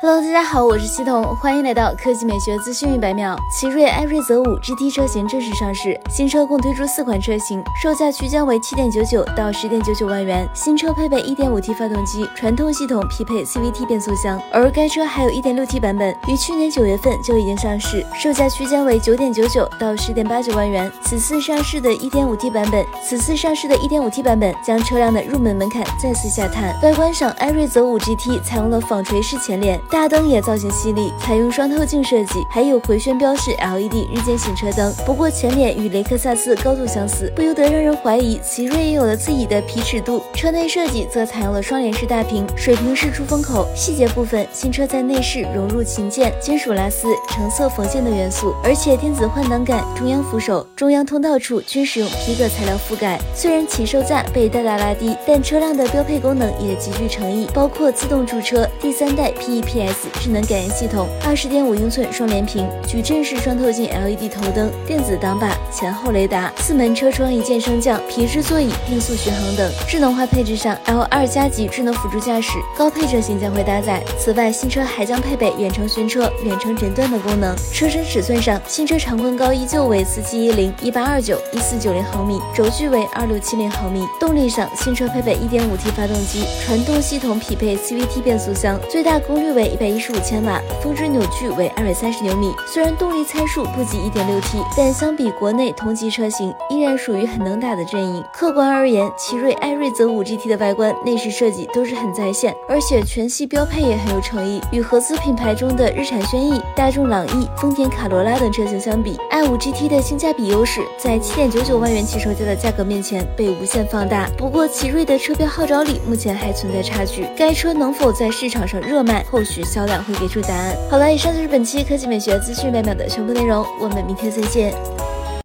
Hello，大家好，我是系统，欢迎来到科技美学资讯一百秒。奇瑞艾瑞泽五 GT 车型正式上市，新车共推出四款车型，售价区间为七点九九到十点九九万元。新车配备一点五 T 发动机，传动系统匹配 CVT 变速箱，而该车还有一点六 T 版本，于去年九月份就已经上市，售价区间为九点九九到十点八九万元。此次上市的一点五 T 版本，此次上市的一点五 T 版本将车辆的入门门槛再次下探。外观上，艾瑞泽五 GT 采用了纺锤式前脸。大灯也造型犀利，采用双透镜设计，还有回旋标式 LED 日间行车灯。不过前脸与雷克萨斯高度相似，不由得让人怀疑奇瑞也有了自己的皮尺度。车内设计则采用了双联式大屏、水平式出风口。细节部分，新车在内饰融入琴键、金属拉丝、橙色缝线的元素，而且电子换挡杆、中央扶手、中央通道处均使用皮革材料覆盖。虽然起售价被大大拉低，但车辆的标配功能也极具诚意，包括自动驻车、第三代 PEP ps。智能感应系统、二十点五英寸双联屏、矩阵式双透镜 LED 头灯、电子挡把、前后雷达、四门车窗一键升降、皮质座椅、定速巡航等。智能化配置上，L 二加级智能辅助驾驶高配车型将会搭载。此外，新车还将配备远程寻车、远程诊断的功能。车身尺寸上，新车长宽高依旧为四七一零、一八二九、一四九零毫米，轴距为二六七零毫米。动力上，新车配备一点五 T 发动机，传动系统匹配 CVT 变速箱，最大功率为一百一十。五千瓦，峰值扭矩为二百三十牛米。虽然动力参数不及一点六 T，但相比国内同级车型，依然属于很能打的阵营。客观而言，奇瑞艾瑞泽五 GT 的外观、内饰设计都是很在线，而且全系标配也很有诚意。与合资品牌中的日产轩逸、大众朗逸、丰田卡罗拉等车型相比，i 五 GT 的性价比优势在七点九九万元起售价的价格面前被无限放大。不过，奇瑞的车标号召力目前还存在差距，该车能否在市场上热卖，后续销量。会给出答案。好了，以上就是本期科技美学资讯百秒的全部内容，我们明天再见。